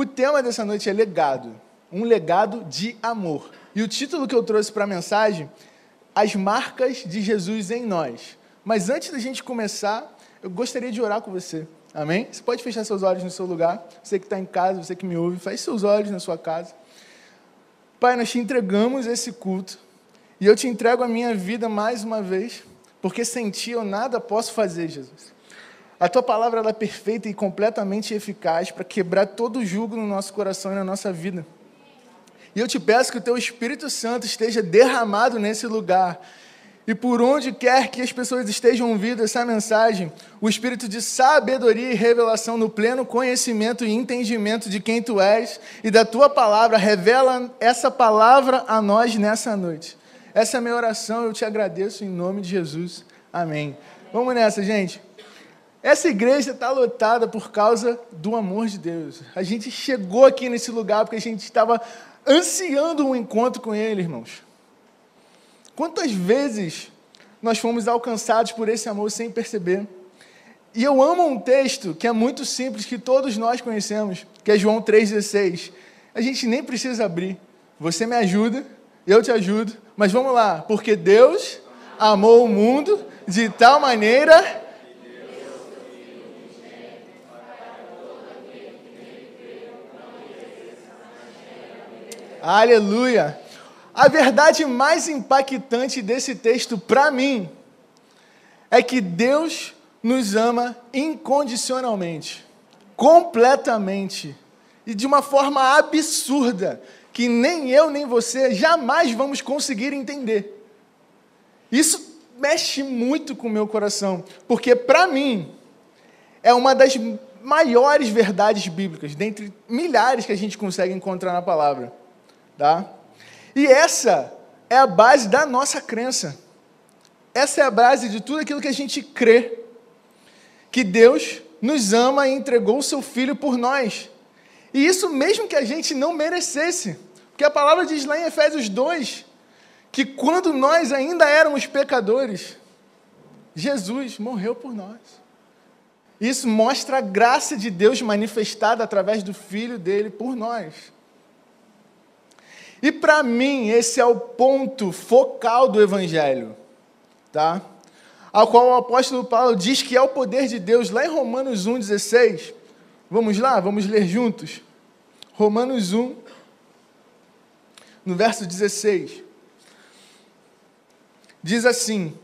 O tema dessa noite é legado, um legado de amor. E o título que eu trouxe para a mensagem, As Marcas de Jesus em Nós. Mas antes da gente começar, eu gostaria de orar com você. Amém? Você pode fechar seus olhos no seu lugar. Você que está em casa, você que me ouve, feche seus olhos na sua casa. Pai, nós te entregamos esse culto. E eu te entrego a minha vida mais uma vez, porque sem ti eu nada posso fazer, Jesus. A tua palavra é perfeita e completamente eficaz para quebrar todo o jugo no nosso coração e na nossa vida. E eu te peço que o teu Espírito Santo esteja derramado nesse lugar. E por onde quer que as pessoas estejam ouvindo essa mensagem, o espírito de sabedoria e revelação no pleno conhecimento e entendimento de quem tu és e da tua palavra, revela essa palavra a nós nessa noite. Essa é a minha oração, eu te agradeço em nome de Jesus. Amém. Vamos nessa, gente. Essa igreja está lotada por causa do amor de Deus. A gente chegou aqui nesse lugar porque a gente estava ansiando um encontro com Ele, irmãos. Quantas vezes nós fomos alcançados por esse amor sem perceber? E eu amo um texto que é muito simples, que todos nós conhecemos, que é João 3,16. A gente nem precisa abrir. Você me ajuda, eu te ajudo, mas vamos lá. Porque Deus amou o mundo de tal maneira Aleluia! A verdade mais impactante desse texto para mim é que Deus nos ama incondicionalmente, completamente e de uma forma absurda que nem eu nem você jamais vamos conseguir entender. Isso mexe muito com o meu coração, porque para mim é uma das maiores verdades bíblicas, dentre milhares que a gente consegue encontrar na palavra. Tá? E essa é a base da nossa crença. Essa é a base de tudo aquilo que a gente crê. Que Deus nos ama e entregou o seu Filho por nós. E isso mesmo que a gente não merecesse. Porque a palavra diz lá em Efésios 2 que quando nós ainda éramos pecadores, Jesus morreu por nós. Isso mostra a graça de Deus manifestada através do Filho dele por nós. E para mim, esse é o ponto focal do Evangelho, tá? Ao qual o apóstolo Paulo diz que é o poder de Deus, lá em Romanos 1,16. Vamos lá, vamos ler juntos. Romanos 1, no verso 16. Diz assim: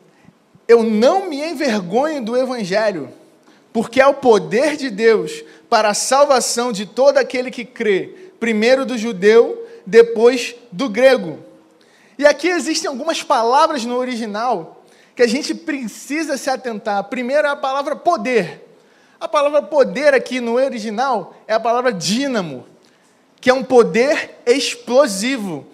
Eu não me envergonho do Evangelho, porque é o poder de Deus para a salvação de todo aquele que crê, primeiro do judeu depois do grego. E aqui existem algumas palavras no original que a gente precisa se atentar. Primeiro é a palavra poder. A palavra poder aqui no original é a palavra dínamo, que é um poder explosivo.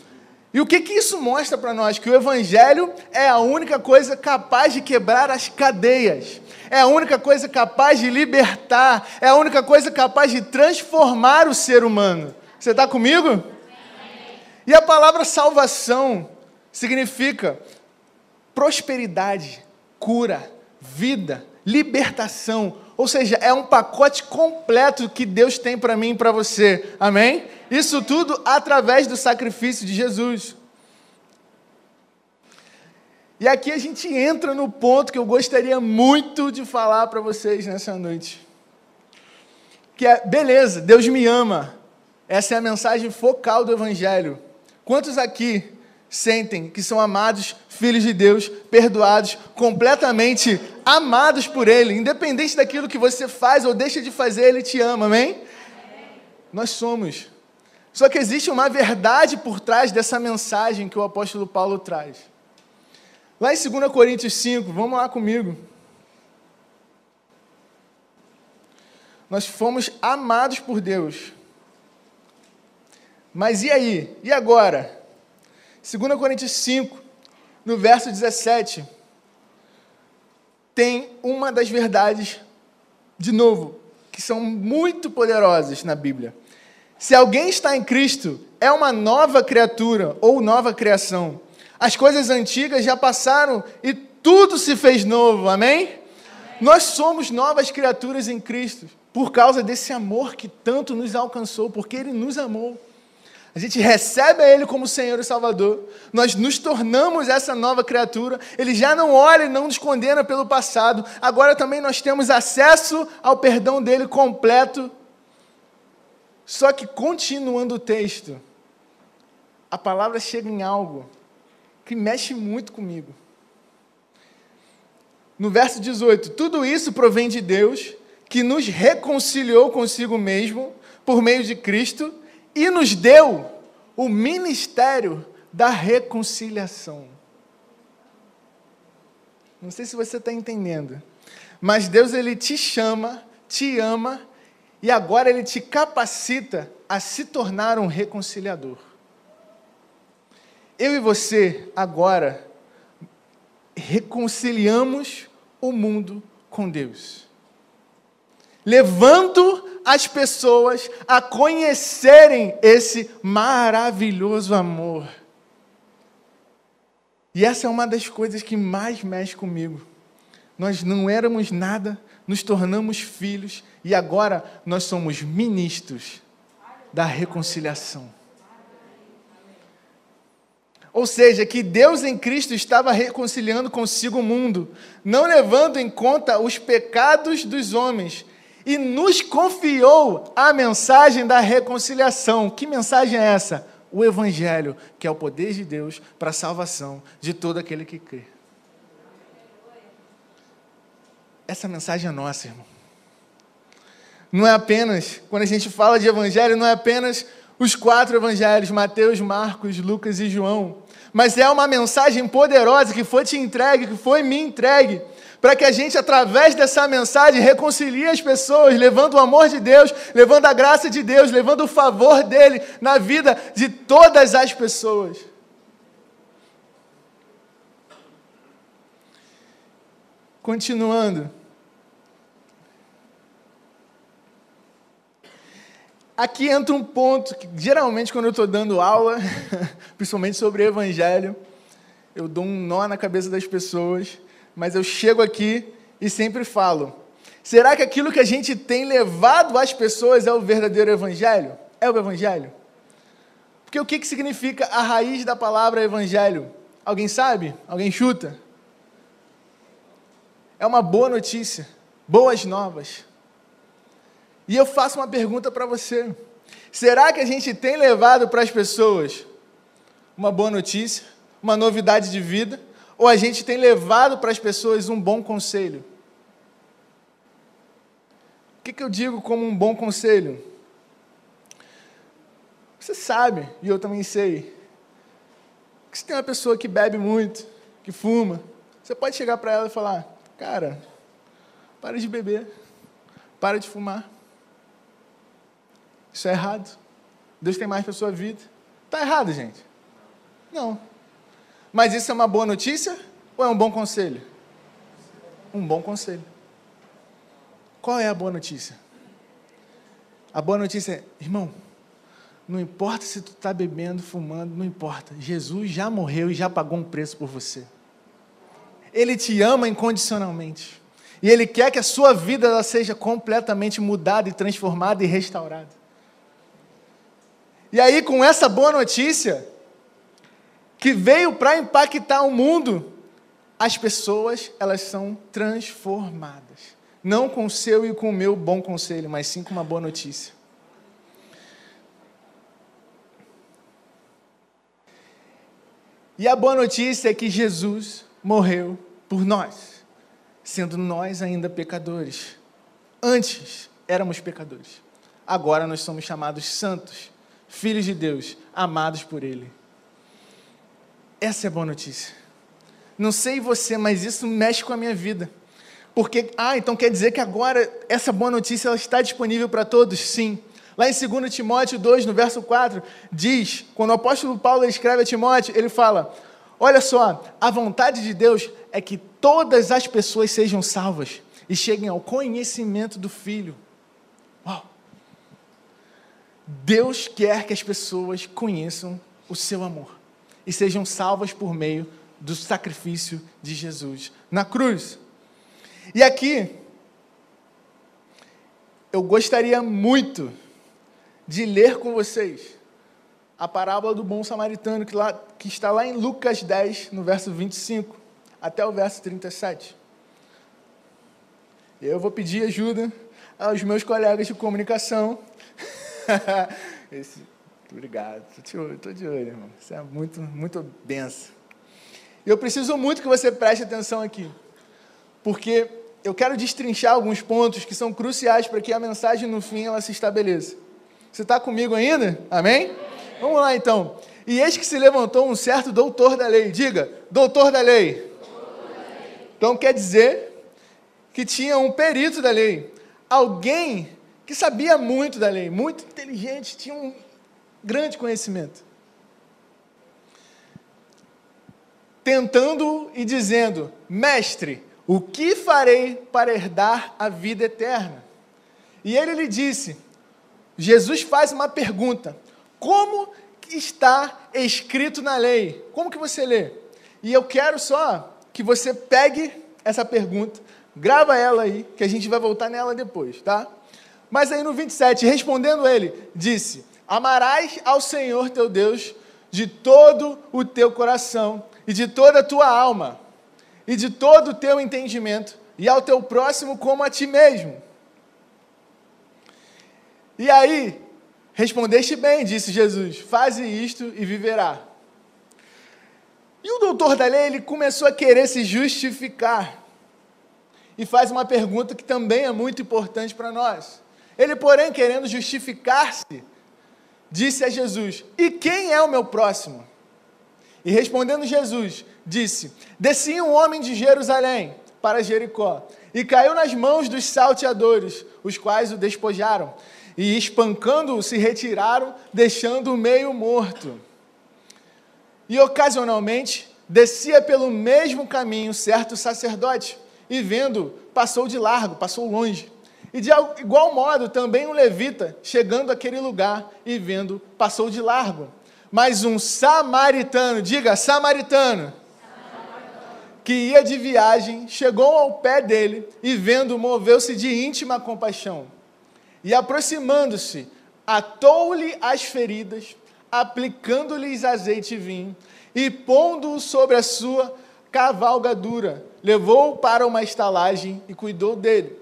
E o que, que isso mostra para nós? Que o Evangelho é a única coisa capaz de quebrar as cadeias, é a única coisa capaz de libertar, é a única coisa capaz de transformar o ser humano. Você está comigo? E a palavra salvação significa prosperidade, cura, vida, libertação. Ou seja, é um pacote completo que Deus tem para mim e para você. Amém? Isso tudo através do sacrifício de Jesus. E aqui a gente entra no ponto que eu gostaria muito de falar para vocês nessa noite. Que é, beleza, Deus me ama. Essa é a mensagem focal do Evangelho. Quantos aqui sentem que são amados, filhos de Deus, perdoados, completamente amados por Ele, independente daquilo que você faz ou deixa de fazer, Ele te ama, amém? Nós somos. Só que existe uma verdade por trás dessa mensagem que o apóstolo Paulo traz. Lá em 2 Coríntios 5, vamos lá comigo. Nós fomos amados por Deus. Mas e aí? E agora? 2 Coríntios 5, no verso 17, tem uma das verdades, de novo, que são muito poderosas na Bíblia. Se alguém está em Cristo, é uma nova criatura ou nova criação. As coisas antigas já passaram e tudo se fez novo, amém? amém. Nós somos novas criaturas em Cristo por causa desse amor que tanto nos alcançou, porque Ele nos amou. A gente recebe a Ele como Senhor e Salvador, nós nos tornamos essa nova criatura, Ele já não olha e não nos condena pelo passado, agora também nós temos acesso ao perdão dele completo. Só que, continuando o texto, a palavra chega em algo que mexe muito comigo. No verso 18: Tudo isso provém de Deus, que nos reconciliou consigo mesmo por meio de Cristo e nos deu o ministério da reconciliação. Não sei se você está entendendo, mas Deus ele te chama, te ama e agora ele te capacita a se tornar um reconciliador. Eu e você agora reconciliamos o mundo com Deus levando as pessoas a conhecerem esse maravilhoso amor. E essa é uma das coisas que mais mexe comigo. Nós não éramos nada, nos tornamos filhos e agora nós somos ministros da reconciliação. Ou seja, que Deus em Cristo estava reconciliando consigo o mundo, não levando em conta os pecados dos homens, e nos confiou a mensagem da reconciliação. Que mensagem é essa? O Evangelho, que é o poder de Deus para a salvação de todo aquele que crê. Essa mensagem é nossa, irmão. Não é apenas, quando a gente fala de Evangelho, não é apenas os quatro Evangelhos, Mateus, Marcos, Lucas e João, mas é uma mensagem poderosa que foi te entregue, que foi me entregue para que a gente, através dessa mensagem, reconcilie as pessoas, levando o amor de Deus, levando a graça de Deus, levando o favor dele na vida de todas as pessoas. Continuando. Aqui entra um ponto que geralmente quando eu estou dando aula, principalmente sobre Evangelho, eu dou um nó na cabeça das pessoas mas eu chego aqui e sempre falo: será que aquilo que a gente tem levado às pessoas é o verdadeiro evangelho? É o evangelho? Porque o que, que significa a raiz da palavra evangelho? Alguém sabe? Alguém chuta? É uma boa notícia, boas novas. E eu faço uma pergunta para você: será que a gente tem levado para as pessoas uma boa notícia, uma novidade de vida? Ou a gente tem levado para as pessoas um bom conselho? O que, que eu digo como um bom conselho? Você sabe, e eu também sei, que se tem uma pessoa que bebe muito, que fuma, você pode chegar para ela e falar: Cara, para de beber, para de fumar. Isso é errado. Deus tem mais para a sua vida. Está errado, gente? Não. Mas isso é uma boa notícia ou é um bom conselho? Um bom conselho. Qual é a boa notícia? A boa notícia é, irmão, não importa se tu está bebendo, fumando, não importa. Jesus já morreu e já pagou um preço por você. Ele te ama incondicionalmente. E Ele quer que a sua vida ela seja completamente mudada e transformada e restaurada. E aí, com essa boa notícia, que veio para impactar o mundo, as pessoas, elas são transformadas. Não com o seu e com o meu bom conselho, mas sim com uma boa notícia. E a boa notícia é que Jesus morreu por nós, sendo nós ainda pecadores. Antes éramos pecadores. Agora nós somos chamados santos, filhos de Deus, amados por Ele. Essa é a boa notícia. Não sei você, mas isso mexe com a minha vida. Porque, ah, então quer dizer que agora essa boa notícia ela está disponível para todos? Sim. Lá em 2 Timóteo 2, no verso 4, diz, quando o apóstolo Paulo escreve a Timóteo, ele fala: Olha só, a vontade de Deus é que todas as pessoas sejam salvas e cheguem ao conhecimento do Filho. Uau! Deus quer que as pessoas conheçam o seu amor e sejam salvas por meio do sacrifício de Jesus na cruz. E aqui, eu gostaria muito de ler com vocês a parábola do bom samaritano, que, lá, que está lá em Lucas 10, no verso 25, até o verso 37. Eu vou pedir ajuda aos meus colegas de comunicação. Esse, obrigado, estou de olho, irmão. Isso é muito, muito benção. E eu preciso muito que você preste atenção aqui, porque eu quero destrinchar alguns pontos que são cruciais para que a mensagem no fim ela se estabeleça. Você está comigo ainda? Amém? Vamos lá então. E eis que se levantou um certo doutor da lei. Diga. Doutor da lei. Então quer dizer que tinha um perito da lei. Alguém que sabia muito da lei, muito inteligente, tinha um grande conhecimento. Tentando e dizendo: Mestre, o que farei para herdar a vida eterna? E ele lhe disse: Jesus faz uma pergunta: como está escrito na lei? Como que você lê? E eu quero só que você pegue essa pergunta, grava ela aí, que a gente vai voltar nela depois, tá? Mas aí no 27, respondendo ele, disse: Amarás ao Senhor teu Deus de todo o teu coração e de toda a tua alma e de todo o teu entendimento, e ao teu próximo como a ti mesmo. E aí, respondeste bem, disse Jesus, faze isto e viverá. E o doutor da lei, ele começou a querer se justificar. E faz uma pergunta que também é muito importante para nós. Ele, porém, querendo justificar-se, disse a Jesus: E quem é o meu próximo? E respondendo Jesus, disse: Descia um homem de Jerusalém para Jericó e caiu nas mãos dos salteadores, os quais o despojaram e, espancando-o, se retiraram, deixando-o meio morto. E ocasionalmente descia pelo mesmo caminho certo sacerdote, e vendo, passou de largo, passou longe. E de igual modo também um levita, chegando àquele lugar e vendo, passou de largo. Mas um samaritano, diga samaritano, que ia de viagem, chegou ao pé dele e vendo, moveu-se de íntima compaixão. E aproximando-se, atou-lhe as feridas, aplicando-lhes azeite e vinho, e pondo-o sobre a sua cavalgadura, levou-o para uma estalagem e cuidou dele.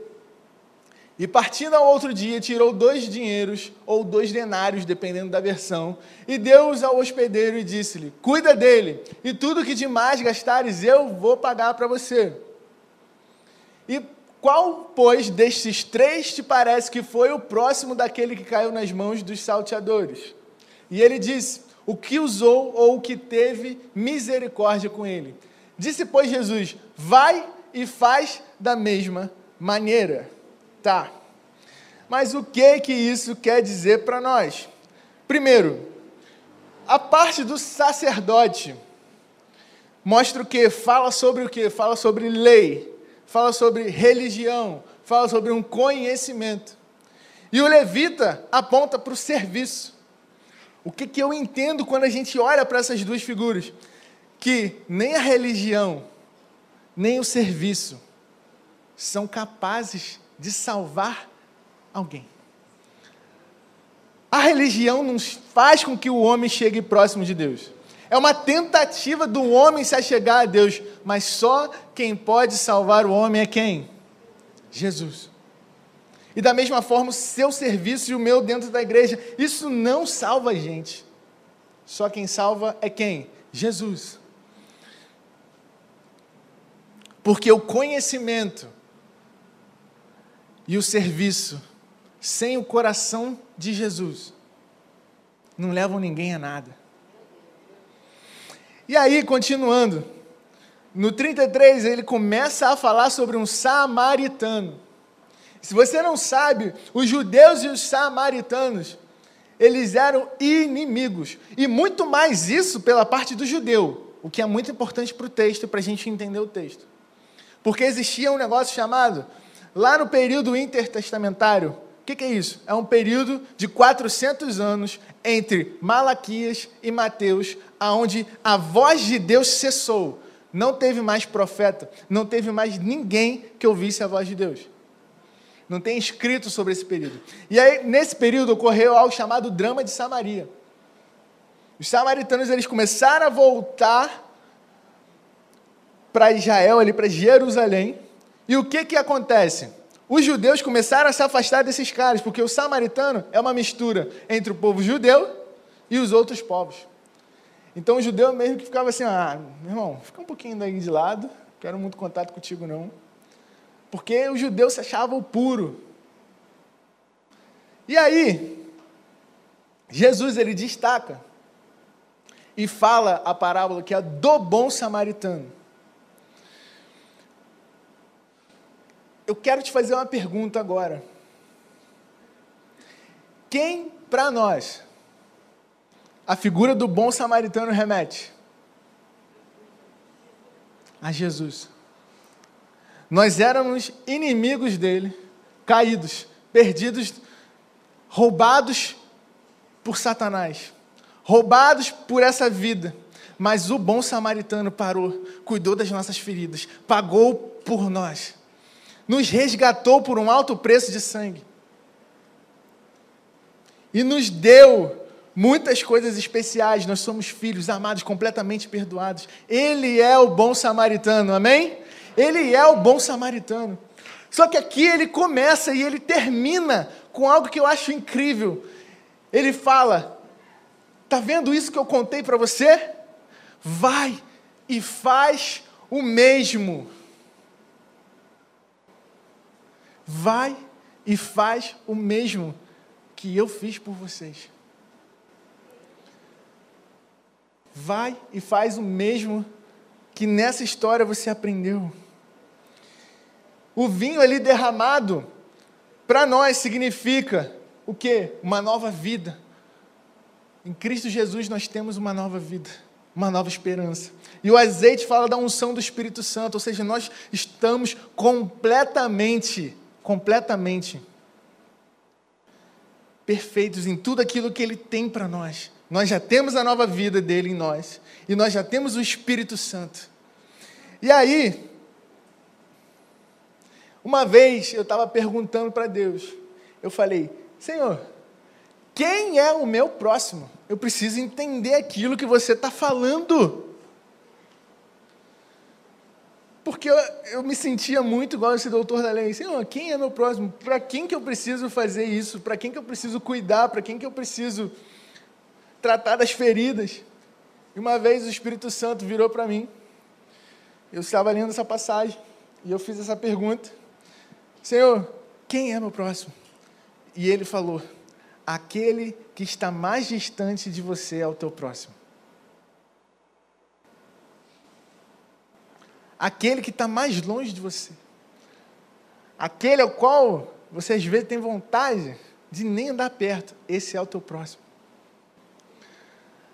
E partindo ao outro dia, tirou dois dinheiros, ou dois denários, dependendo da versão, e deu-os ao hospedeiro e disse-lhe: Cuida dele, e tudo que demais gastares eu vou pagar para você. E qual, pois, destes três te parece que foi o próximo daquele que caiu nas mãos dos salteadores? E ele disse: O que usou ou o que teve misericórdia com ele? Disse, pois, Jesus: Vai e faz da mesma maneira. Tá. Mas o que que isso quer dizer para nós? Primeiro, a parte do sacerdote mostra o que? Fala sobre o que? Fala sobre lei, fala sobre religião, fala sobre um conhecimento. E o levita aponta para o serviço. O que, que eu entendo quando a gente olha para essas duas figuras? Que nem a religião, nem o serviço são capazes de salvar alguém. A religião não faz com que o homem chegue próximo de Deus. É uma tentativa do homem se achegar a Deus, mas só quem pode salvar o homem é quem? Jesus. E da mesma forma, o seu serviço e o meu dentro da igreja, isso não salva a gente. Só quem salva é quem? Jesus. Porque o conhecimento e o serviço sem o coração de Jesus não levam ninguém a nada. E aí, continuando, no 33 ele começa a falar sobre um samaritano. Se você não sabe, os judeus e os samaritanos, eles eram inimigos. E muito mais isso pela parte do judeu, o que é muito importante para o texto, para a gente entender o texto. Porque existia um negócio chamado Lá no período intertestamentário, o que, que, é isso? É um período de 400 anos entre Malaquias e Mateus, aonde a voz de Deus cessou. Não teve mais profeta, não teve mais ninguém que ouvisse a voz de Deus. Não tem escrito sobre esse período. E aí, nesse período, ocorreu algo chamado drama de Samaria. Os samaritanos eles começaram a voltar para Israel, ali para Jerusalém. E o que que acontece? Os judeus começaram a se afastar desses caras, porque o samaritano é uma mistura entre o povo judeu e os outros povos. Então o judeu mesmo que ficava assim, ah, meu irmão, fica um pouquinho daí de lado, quero muito contato contigo não. Porque o judeu se achava o puro. E aí, Jesus ele destaca e fala a parábola que é do bom samaritano. Eu quero te fazer uma pergunta agora. Quem para nós a figura do bom samaritano remete? A Jesus. Nós éramos inimigos dele, caídos, perdidos, roubados por Satanás, roubados por essa vida. Mas o bom samaritano parou, cuidou das nossas feridas, pagou por nós, nos resgatou por um alto preço de sangue e nos deu muitas coisas especiais. Nós somos filhos amados, completamente perdoados. Ele é o bom samaritano, amém? Ele é o bom samaritano. Só que aqui ele começa e ele termina com algo que eu acho incrível. Ele fala: Tá vendo isso que eu contei para você? Vai e faz o mesmo. Vai e faz o mesmo que eu fiz por vocês. Vai e faz o mesmo que nessa história você aprendeu. O vinho ali derramado, para nós significa o que? Uma nova vida. Em Cristo Jesus nós temos uma nova vida, uma nova esperança. E o azeite fala da unção do Espírito Santo, ou seja, nós estamos completamente, completamente perfeitos em tudo aquilo que Ele tem para nós. Nós já temos a nova vida dele em nós. E nós já temos o Espírito Santo. E aí, uma vez eu estava perguntando para Deus, eu falei, Senhor, quem é o meu próximo? Eu preciso entender aquilo que você está falando. Porque eu, eu, me sentia muito igual esse doutor da lei. Senhor, quem é meu próximo? Para quem que eu preciso fazer isso? Para quem que eu preciso cuidar? Para quem que eu preciso tratar das feridas. E uma vez o Espírito Santo virou para mim. Eu estava lendo essa passagem e eu fiz essa pergunta: Senhor, quem é meu próximo? E ele falou: Aquele que está mais distante de você é o teu próximo. Aquele que está mais longe de você. Aquele ao qual você às vezes tem vontade de nem andar perto. Esse é o teu próximo.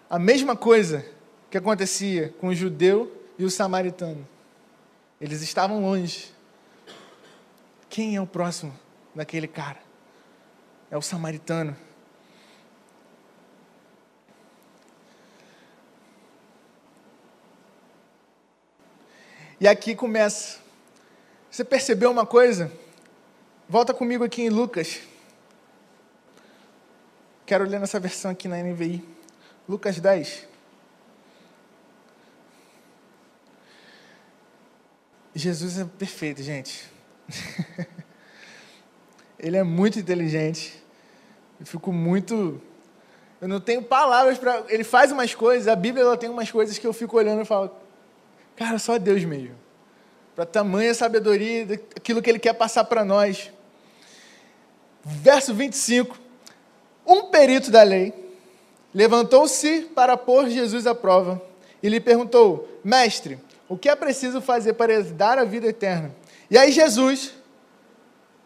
A mesma coisa que acontecia com o judeu e o samaritano. Eles estavam longe. Quem é o próximo daquele cara? É o samaritano. E aqui começa. Você percebeu uma coisa? Volta comigo aqui em Lucas. Quero ler nessa versão aqui na NVI. Lucas 10. Jesus é perfeito, gente. Ele é muito inteligente. Eu fico muito. Eu não tenho palavras para. Ele faz umas coisas, a Bíblia ela tem umas coisas que eu fico olhando e falo, cara, só Deus mesmo. Para tamanha sabedoria, aquilo que Ele quer passar para nós. Verso 25. Um perito da lei levantou-se para pôr Jesus à prova e lhe perguntou: Mestre, o que é preciso fazer para dar a vida eterna? E aí, Jesus,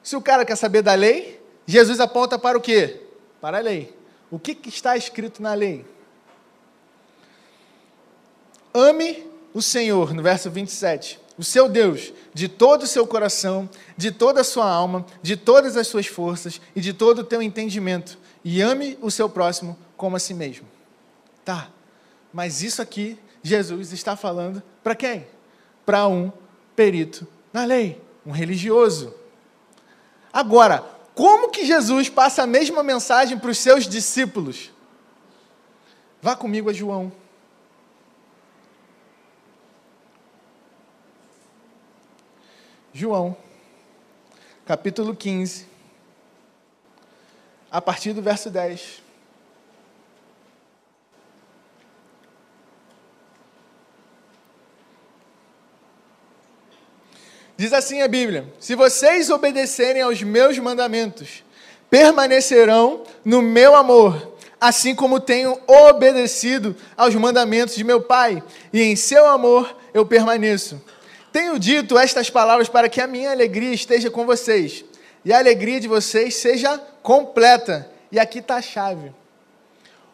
se o cara quer saber da lei, Jesus aponta para o quê? Para a lei. O que, que está escrito na lei? Ame o Senhor, no verso 27, o seu Deus, de todo o seu coração, de toda a sua alma, de todas as suas forças e de todo o teu entendimento, e ame o seu próximo como a si mesmo. Tá, mas isso aqui Jesus está falando para quem? para um perito na lei, um religioso. Agora, como que Jesus passa a mesma mensagem para os seus discípulos? Vá comigo a João. João, capítulo 15, a partir do verso 10. Diz assim a Bíblia: Se vocês obedecerem aos meus mandamentos, permanecerão no meu amor, assim como tenho obedecido aos mandamentos de meu Pai, e em seu amor eu permaneço. Tenho dito estas palavras para que a minha alegria esteja com vocês e a alegria de vocês seja completa. E aqui está a chave.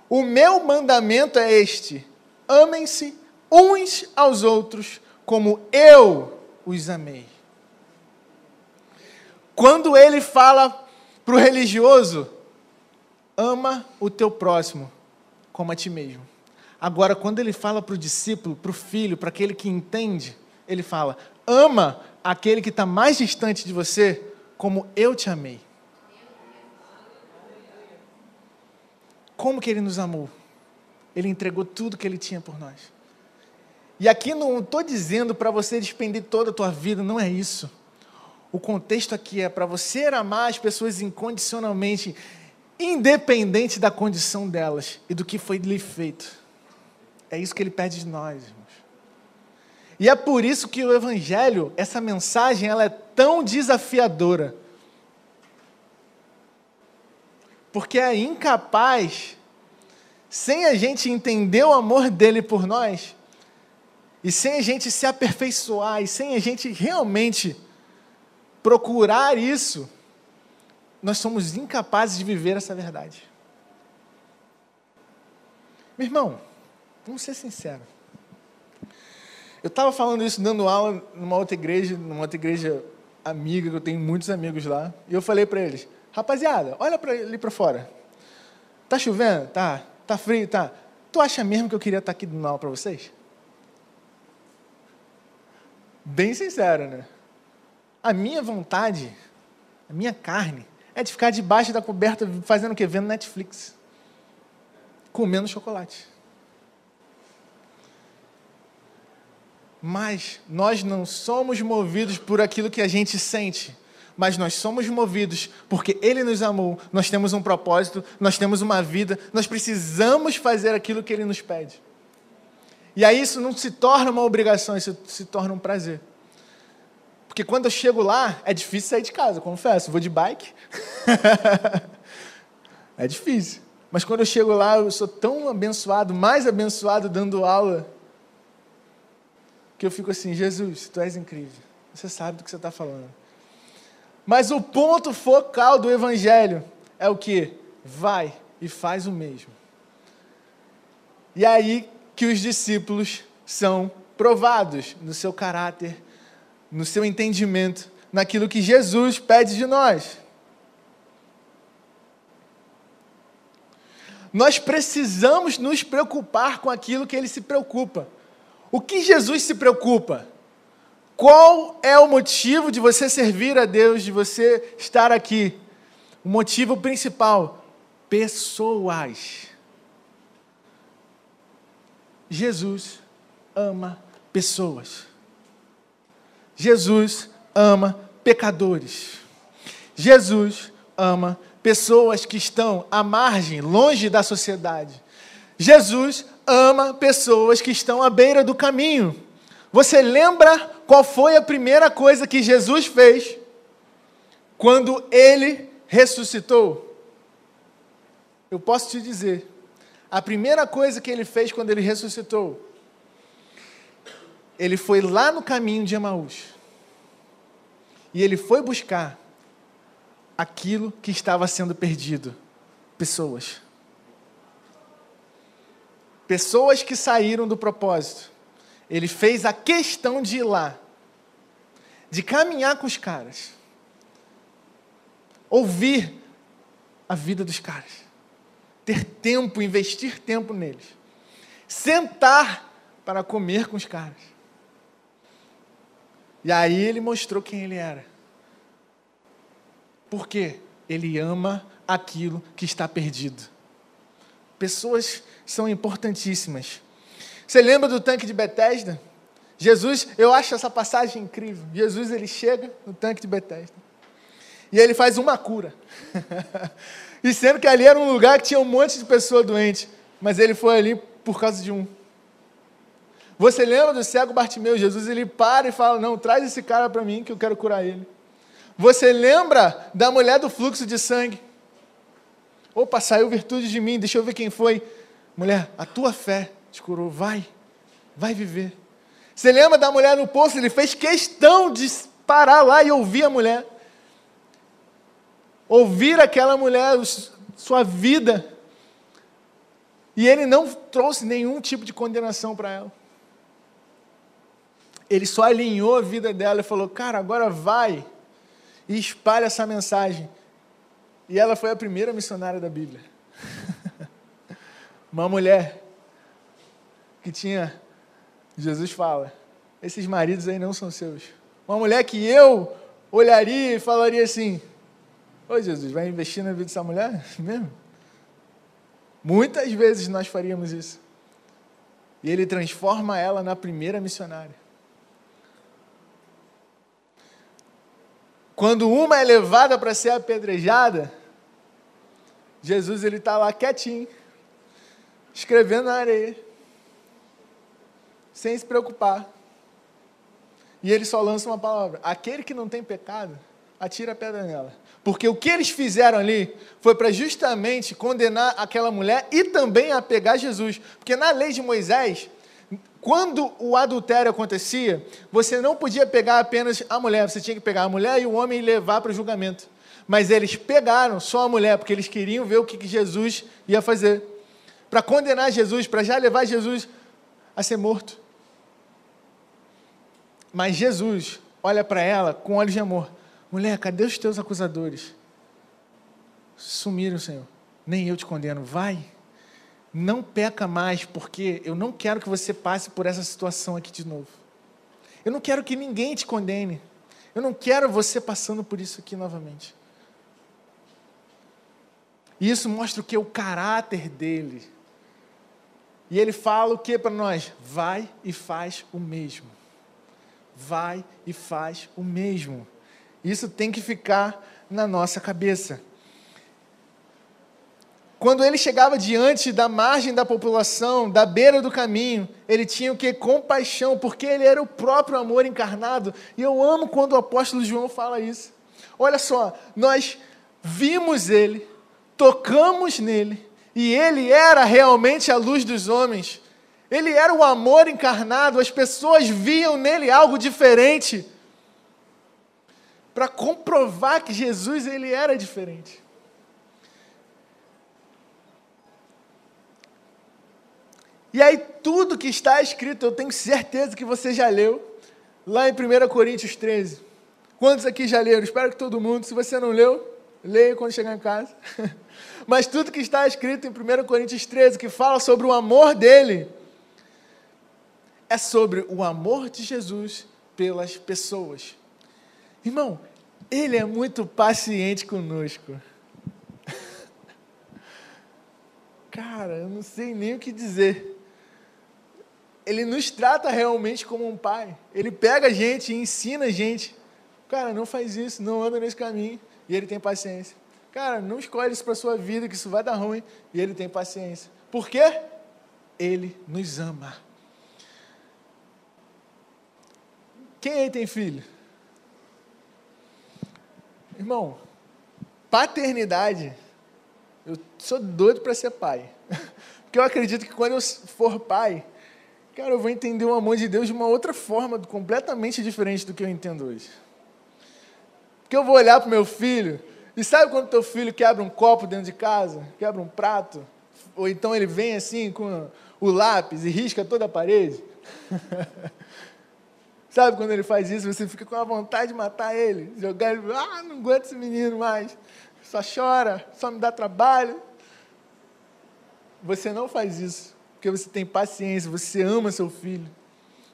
O meu mandamento é este: amem-se uns aos outros como eu os amei. Quando ele fala para o religioso, ama o teu próximo como a ti mesmo. Agora, quando ele fala para o discípulo, para o filho, para aquele que entende, ele fala: ama aquele que está mais distante de você como eu te amei. Como que ele nos amou? Ele entregou tudo que ele tinha por nós. E aqui não estou dizendo para você despender toda a tua vida, não é isso. O contexto aqui é para você amar as pessoas incondicionalmente, independente da condição delas e do que foi lhe feito. É isso que ele pede de nós. E é por isso que o Evangelho, essa mensagem, ela é tão desafiadora. Porque é incapaz, sem a gente entender o amor dele por nós, e sem a gente se aperfeiçoar, e sem a gente realmente procurar isso, nós somos incapazes de viver essa verdade. Meu irmão, vamos ser sinceros. Eu estava falando isso, dando aula numa outra igreja, numa outra igreja amiga, que eu tenho muitos amigos lá, e eu falei para eles, rapaziada, olha para ali para fora. Tá chovendo? Tá. Tá frio? Tá. Tu acha mesmo que eu queria estar tá aqui dando aula para vocês? Bem sincero, né? A minha vontade, a minha carne, é de ficar debaixo da coberta fazendo o quê? Vendo Netflix. Comendo chocolate. Mas nós não somos movidos por aquilo que a gente sente, mas nós somos movidos porque Ele nos amou, nós temos um propósito, nós temos uma vida, nós precisamos fazer aquilo que Ele nos pede. E aí isso não se torna uma obrigação, isso se torna um prazer. Porque quando eu chego lá, é difícil sair de casa, confesso. Vou de bike. é difícil. Mas quando eu chego lá, eu sou tão abençoado, mais abençoado dando aula, que eu fico assim: Jesus, tu és incrível. Você sabe do que você está falando. Mas o ponto focal do Evangelho é o que? Vai e faz o mesmo. E é aí que os discípulos são provados no seu caráter, no seu entendimento, naquilo que Jesus pede de nós. Nós precisamos nos preocupar com aquilo que ele se preocupa. O que Jesus se preocupa? Qual é o motivo de você servir a Deus, de você estar aqui? O motivo principal: pessoas. Jesus ama pessoas. Jesus ama pecadores. Jesus ama pessoas que estão à margem, longe da sociedade. Jesus ama pessoas que estão à beira do caminho. Você lembra qual foi a primeira coisa que Jesus fez quando ele ressuscitou? Eu posso te dizer, a primeira coisa que ele fez quando ele ressuscitou ele foi lá no caminho de Emaús. E ele foi buscar aquilo que estava sendo perdido: pessoas. Pessoas que saíram do propósito. Ele fez a questão de ir lá, de caminhar com os caras, ouvir a vida dos caras, ter tempo, investir tempo neles, sentar para comer com os caras E aí ele mostrou quem ele era. Por quê? Ele ama aquilo que está perdido. Pessoas são importantíssimas. Você lembra do tanque de Betesda? Jesus, eu acho essa passagem incrível. Jesus ele chega no tanque de Betesda e ele faz uma cura. e sendo que ali era um lugar que tinha um monte de pessoa doente, mas ele foi ali por causa de um. Você lembra do cego Bartimeu? Jesus ele para e fala: "Não, traz esse cara para mim que eu quero curar ele". Você lembra da mulher do fluxo de sangue? Opa, saiu virtude de mim, deixa eu ver quem foi. Mulher, a tua fé te curou, vai, vai viver. Você lembra da mulher no poço? Ele fez questão de parar lá e ouvir a mulher. Ouvir aquela mulher, sua vida. E ele não trouxe nenhum tipo de condenação para ela. Ele só alinhou a vida dela e falou: Cara, agora vai e espalha essa mensagem. E ela foi a primeira missionária da Bíblia. Uma mulher que tinha, Jesus fala, esses maridos aí não são seus. Uma mulher que eu olharia e falaria assim: Ô Jesus, vai investir na vida dessa mulher mesmo? Muitas vezes nós faríamos isso. E ele transforma ela na primeira missionária. Quando uma é levada para ser apedrejada, Jesus ele está lá quietinho, escrevendo na areia, sem se preocupar. E ele só lança uma palavra: aquele que não tem pecado, atira a pedra nela. Porque o que eles fizeram ali foi para justamente condenar aquela mulher e também a pegar Jesus. Porque na lei de Moisés, quando o adultério acontecia, você não podia pegar apenas a mulher, você tinha que pegar a mulher e o homem e levar para o julgamento. Mas eles pegaram só a mulher, porque eles queriam ver o que Jesus ia fazer. Para condenar Jesus, para já levar Jesus a ser morto. Mas Jesus olha para ela com olhos de amor. Mulher, cadê os teus acusadores? Sumiram, Senhor. Nem eu te condeno. Vai não peca mais, porque eu não quero que você passe por essa situação aqui de novo. Eu não quero que ninguém te condene. Eu não quero você passando por isso aqui novamente. E isso mostra o que? O caráter dele. E ele fala o que para nós? Vai e faz o mesmo. Vai e faz o mesmo. Isso tem que ficar na nossa cabeça. Quando ele chegava diante da margem da população, da beira do caminho, ele tinha o que? Compaixão, porque ele era o próprio amor encarnado. E eu amo quando o apóstolo João fala isso. Olha só, nós vimos ele, tocamos nele, e ele era realmente a luz dos homens. Ele era o amor encarnado, as pessoas viam nele algo diferente. Para comprovar que Jesus ele era diferente. E aí, tudo que está escrito, eu tenho certeza que você já leu, lá em 1 Coríntios 13. Quantos aqui já leram? Espero que todo mundo. Se você não leu, leia quando chegar em casa. Mas tudo que está escrito em 1 Coríntios 13, que fala sobre o amor dele, é sobre o amor de Jesus pelas pessoas. Irmão, ele é muito paciente conosco. Cara, eu não sei nem o que dizer ele nos trata realmente como um pai. Ele pega a gente e ensina a gente. Cara, não faz isso, não anda nesse caminho. E ele tem paciência. Cara, não escolhe isso para sua vida, que isso vai dar ruim. E ele tem paciência. Por quê? Ele nos ama. Quem aí tem filho? Irmão, paternidade. Eu sou doido para ser pai. Porque eu acredito que quando eu for pai, cara, eu vou entender o amor de Deus de uma outra forma, completamente diferente do que eu entendo hoje. Porque eu vou olhar para o meu filho, e sabe quando teu filho quebra um copo dentro de casa, quebra um prato, ou então ele vem assim com o lápis e risca toda a parede? sabe quando ele faz isso, você fica com a vontade de matar ele, jogar ele, ah, não aguento esse menino mais, só chora, só me dá trabalho. Você não faz isso porque você tem paciência, você ama seu filho.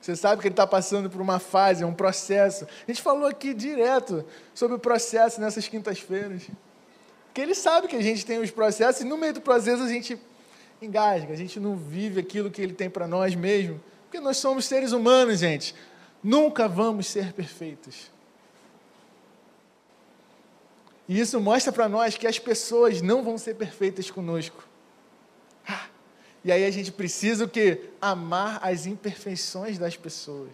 Você sabe que ele está passando por uma fase, um processo. A gente falou aqui direto sobre o processo nessas quintas-feiras. Porque ele sabe que a gente tem os processos e no meio do processo a gente engasga, a gente não vive aquilo que ele tem para nós mesmo. Porque nós somos seres humanos, gente. Nunca vamos ser perfeitos. E isso mostra para nós que as pessoas não vão ser perfeitas conosco. E aí a gente precisa o quê? Amar as imperfeições das pessoas.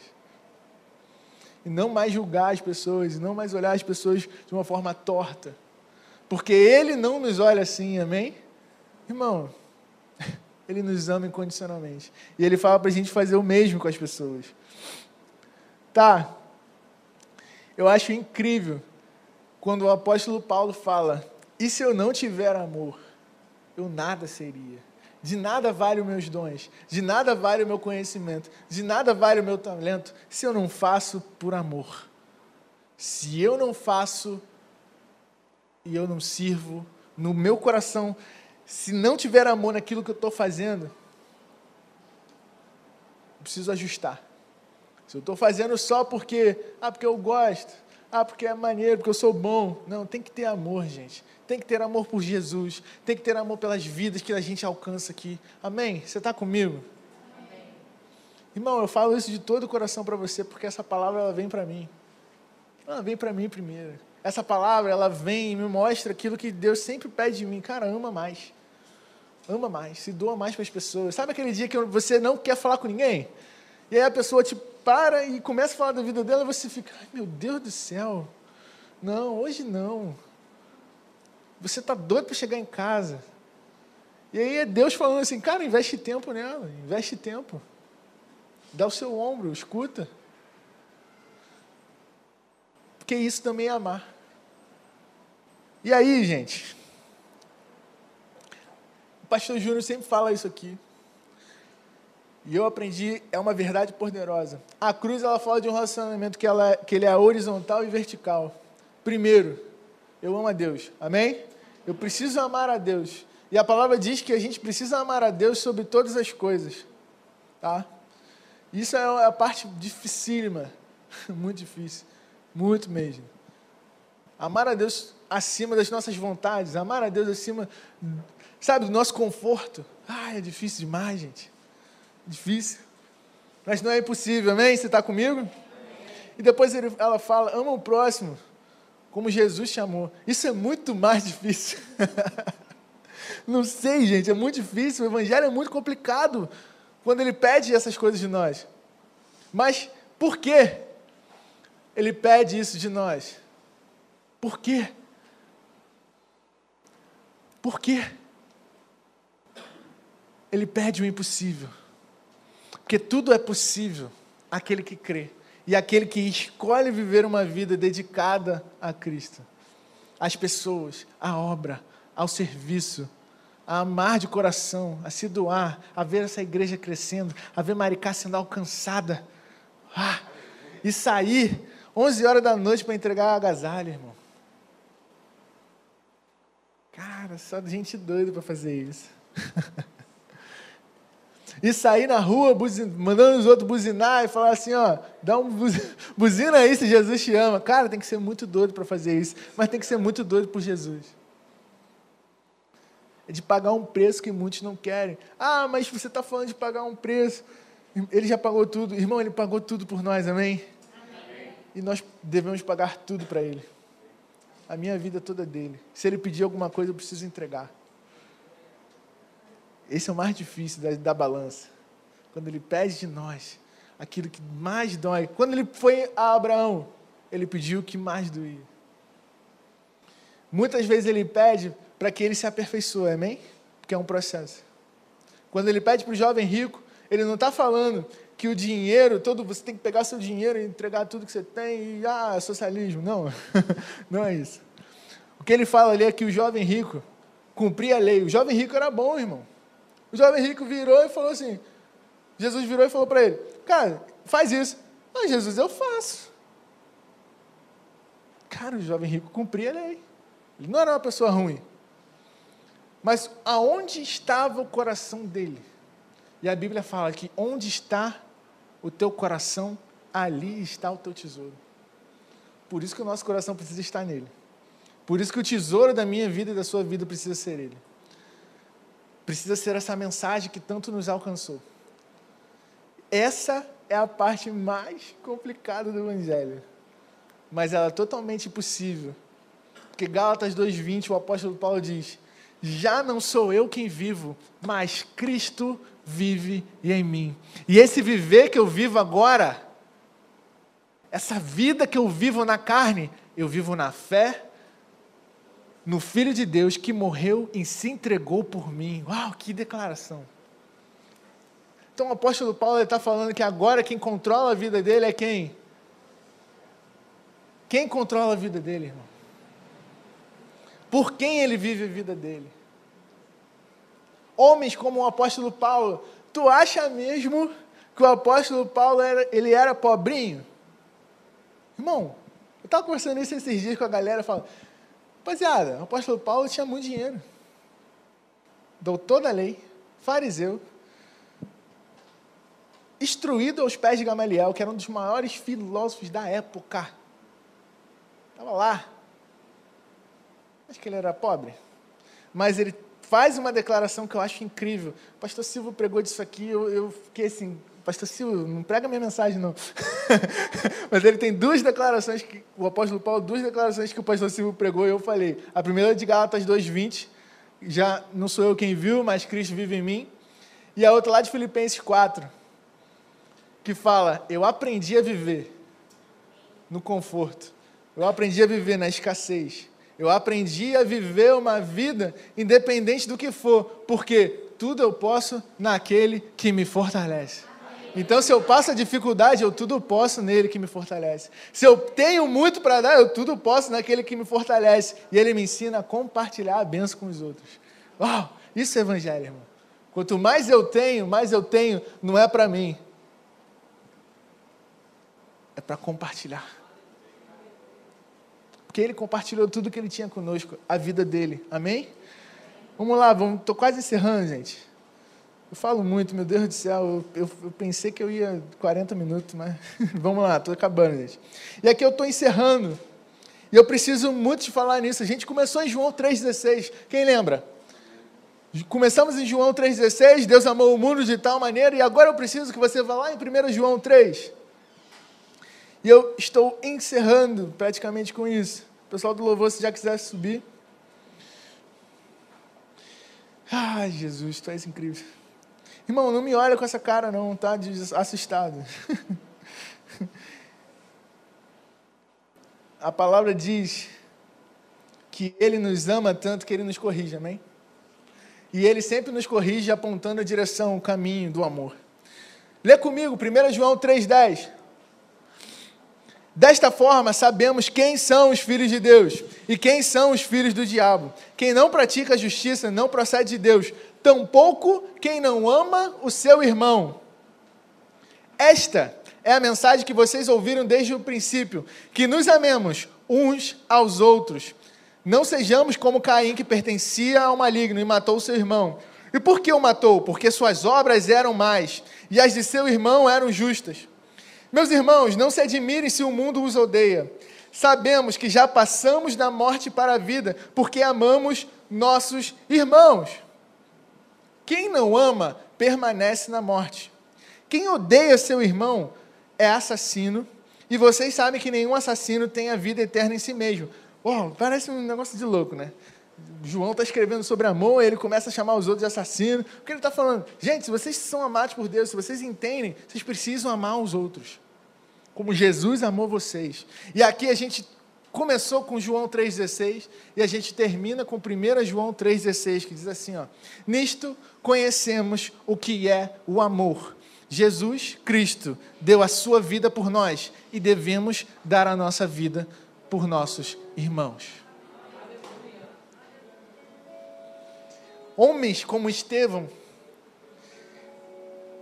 E não mais julgar as pessoas, e não mais olhar as pessoas de uma forma torta. Porque Ele não nos olha assim, amém? Irmão, Ele nos ama incondicionalmente. E Ele fala para a gente fazer o mesmo com as pessoas. Tá, eu acho incrível quando o apóstolo Paulo fala: E se eu não tiver amor, eu nada seria. De nada vale os meus dons, de nada vale o meu conhecimento, de nada vale o meu talento, se eu não faço por amor. Se eu não faço e eu não sirvo, no meu coração, se não tiver amor naquilo que eu estou fazendo, eu preciso ajustar. Se eu estou fazendo só porque, ah, porque eu gosto, ah, porque é maneiro, porque eu sou bom. Não, tem que ter amor, gente. Tem que ter amor por Jesus. Tem que ter amor pelas vidas que a gente alcança aqui. Amém? Você está comigo? Amém. Irmão, eu falo isso de todo o coração para você, porque essa palavra ela vem para mim. Ela vem para mim primeiro. Essa palavra, ela vem e me mostra aquilo que Deus sempre pede de mim. Cara, ama mais. Ama mais, se doa mais para as pessoas. Sabe aquele dia que você não quer falar com ninguém? E aí a pessoa te para e começa a falar da vida dela e você fica, ai meu Deus do céu. Não, hoje não. Você está doido para chegar em casa. E aí é Deus falando assim, cara, investe tempo nela, investe tempo. Dá o seu ombro, escuta. Porque isso também é amar. E aí, gente, o pastor Júnior sempre fala isso aqui. E eu aprendi, é uma verdade poderosa. A cruz, ela fala de um relacionamento que, ela, que ele é horizontal e vertical. Primeiro, eu amo a Deus. Amém? Eu preciso amar a Deus. E a palavra diz que a gente precisa amar a Deus sobre todas as coisas. Tá? Isso é a parte dificílima. Muito difícil. Muito mesmo. Amar a Deus acima das nossas vontades. Amar a Deus acima, sabe, do nosso conforto. Ah, é difícil demais, gente. Difícil. Mas não é impossível, amém? Você está comigo? E depois ele, ela fala: ama o próximo, como Jesus chamou. Isso é muito mais difícil. não sei, gente, é muito difícil. O evangelho é muito complicado quando ele pede essas coisas de nós. Mas por que ele pede isso de nós? Por quê? Por quê? Ele pede o impossível. Porque tudo é possível aquele que crê e aquele que escolhe viver uma vida dedicada a Cristo, às pessoas, à obra, ao serviço, a amar de coração, a se doar, a ver essa igreja crescendo, a ver Maricá sendo alcançada. Ah, e sair 11 horas da noite para entregar a agasalho, irmão. Cara, só gente doida para fazer isso. e sair na rua mandando os outros buzinar e falar assim, ó, dá um buzina aí se Jesus te ama. Cara, tem que ser muito doido para fazer isso, mas tem que ser muito doido por Jesus. É de pagar um preço que muitos não querem. Ah, mas você está falando de pagar um preço. Ele já pagou tudo. Irmão, ele pagou tudo por nós, amém? amém. E nós devemos pagar tudo para ele. A minha vida toda é dele. Se ele pedir alguma coisa, eu preciso entregar. Esse é o mais difícil da, da balança. Quando ele pede de nós aquilo que mais dói. Quando ele foi a Abraão, ele pediu o que mais doía. Muitas vezes ele pede para que ele se aperfeiçoe, amém? Porque é um processo. Quando ele pede para o jovem rico, ele não está falando que o dinheiro, todo você tem que pegar seu dinheiro e entregar tudo que você tem e ah, socialismo. Não, não é isso. O que ele fala ali é que o jovem rico cumpria a lei. O jovem rico era bom, irmão. O jovem rico virou e falou assim: Jesus virou e falou para ele: Cara, faz isso. Ah, Jesus, eu faço. Cara, o jovem rico cumpria a lei. Ele não era uma pessoa ruim. Mas aonde estava o coração dele? E a Bíblia fala que onde está o teu coração, ali está o teu tesouro. Por isso que o nosso coração precisa estar nele. Por isso que o tesouro da minha vida e da sua vida precisa ser ele. Precisa ser essa mensagem que tanto nos alcançou. Essa é a parte mais complicada do Evangelho. Mas ela é totalmente possível. Porque Gálatas 2,20, o apóstolo Paulo diz: Já não sou eu quem vivo, mas Cristo vive em mim. E esse viver que eu vivo agora, essa vida que eu vivo na carne, eu vivo na fé no Filho de Deus que morreu e se entregou por mim. Uau, que declaração! Então o apóstolo Paulo está falando que agora quem controla a vida dele é quem? Quem controla a vida dele, irmão? Por quem ele vive a vida dele? Homens como o apóstolo Paulo, tu acha mesmo que o apóstolo Paulo era, ele era pobrinho? Irmão, eu estava conversando isso esses dias com a galera, falando, rapaziada, o apóstolo Paulo tinha muito dinheiro. Doutor da lei, fariseu, instruído aos pés de Gamaliel, que era um dos maiores filósofos da época. Estava lá. Acho que ele era pobre. Mas ele faz uma declaração que eu acho incrível. O pastor Silvio pregou disso aqui, eu, eu fiquei assim, pastor Silvio, não prega minha mensagem não. Mas ele tem duas declarações, que o apóstolo Paulo, duas declarações que o pastor Silvio pregou e eu falei. A primeira é de Gálatas 2,20, já não sou eu quem viu, mas Cristo vive em mim. E a outra lá de Filipenses 4, que fala: Eu aprendi a viver no conforto, eu aprendi a viver na escassez, eu aprendi a viver uma vida independente do que for, porque tudo eu posso naquele que me fortalece. Então, se eu passo a dificuldade, eu tudo posso nele que me fortalece. Se eu tenho muito para dar, eu tudo posso naquele que me fortalece. E ele me ensina a compartilhar a benção com os outros. Uau, isso é evangelho, irmão. Quanto mais eu tenho, mais eu tenho, não é para mim, é para compartilhar. Porque ele compartilhou tudo que ele tinha conosco, a vida dele. Amém? Vamos lá, vamos, quase encerrando, gente. Eu falo muito, meu Deus do céu, eu, eu, eu pensei que eu ia 40 minutos, mas vamos lá, estou acabando, gente. E aqui eu estou encerrando. E eu preciso muito de falar nisso. A gente começou em João 3,16. Quem lembra? Começamos em João 3,16, Deus amou o mundo de tal maneira, e agora eu preciso que você vá lá em 1 João 3. E eu estou encerrando praticamente com isso. Pessoal do louvor, se já quiser subir. Ai, Jesus, tu és incrível. Irmão, não me olha com essa cara não, tá? Assustado. A palavra diz que Ele nos ama tanto que Ele nos corrige, amém? E Ele sempre nos corrige apontando a direção, o caminho do amor. Lê comigo, 1 João 3,10. Desta forma, sabemos quem são os filhos de Deus e quem são os filhos do diabo. Quem não pratica a justiça não procede de Deus, tampouco quem não ama o seu irmão. Esta é a mensagem que vocês ouviram desde o princípio: que nos amemos uns aos outros. Não sejamos como Caim, que pertencia ao maligno e matou seu irmão. E por que o matou? Porque suas obras eram más e as de seu irmão eram justas. Meus irmãos, não se admirem se o mundo os odeia. Sabemos que já passamos da morte para a vida, porque amamos nossos irmãos. Quem não ama permanece na morte. Quem odeia seu irmão é assassino, e vocês sabem que nenhum assassino tem a vida eterna em si mesmo. Oh, parece um negócio de louco, né? João está escrevendo sobre amor, ele começa a chamar os outros de assassino. O que ele está falando? Gente, se vocês são amados por Deus, se vocês entendem, vocês precisam amar os outros. Como Jesus amou vocês. E aqui a gente começou com João 3,16 e a gente termina com 1 João 3,16, que diz assim: ó, Nisto conhecemos o que é o amor. Jesus Cristo deu a sua vida por nós e devemos dar a nossa vida por nossos irmãos. homens como Estevão,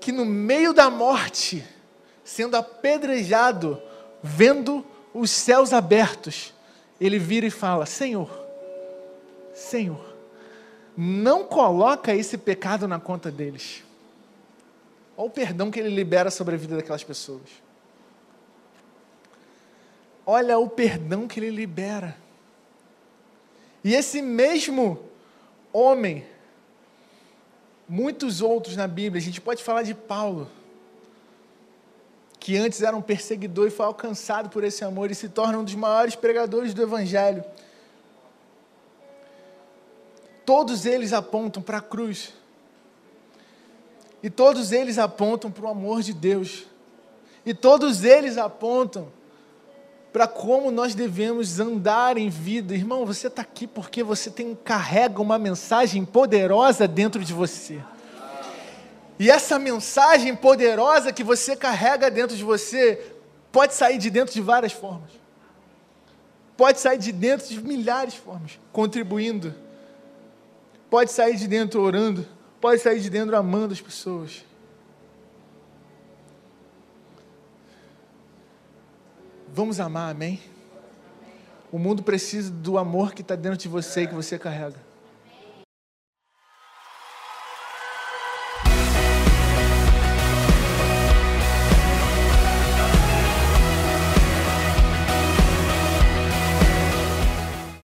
que no meio da morte, sendo apedrejado, vendo os céus abertos, ele vira e fala: Senhor, Senhor, não coloca esse pecado na conta deles. Olha o perdão que ele libera sobre a vida daquelas pessoas. Olha o perdão que ele libera. E esse mesmo homem, muitos outros na Bíblia, a gente pode falar de Paulo, que antes era um perseguidor e foi alcançado por esse amor e se torna um dos maiores pregadores do Evangelho. Todos eles apontam para a cruz. E todos eles apontam para o amor de Deus. E todos eles apontam para como nós devemos andar em vida. Irmão, você está aqui porque você tem, carrega uma mensagem poderosa dentro de você. E essa mensagem poderosa que você carrega dentro de você pode sair de dentro de várias formas. Pode sair de dentro de milhares de formas, contribuindo. Pode sair de dentro orando. Pode sair de dentro amando as pessoas. Vamos amar, amém? O mundo precisa do amor que está dentro de você e que você carrega.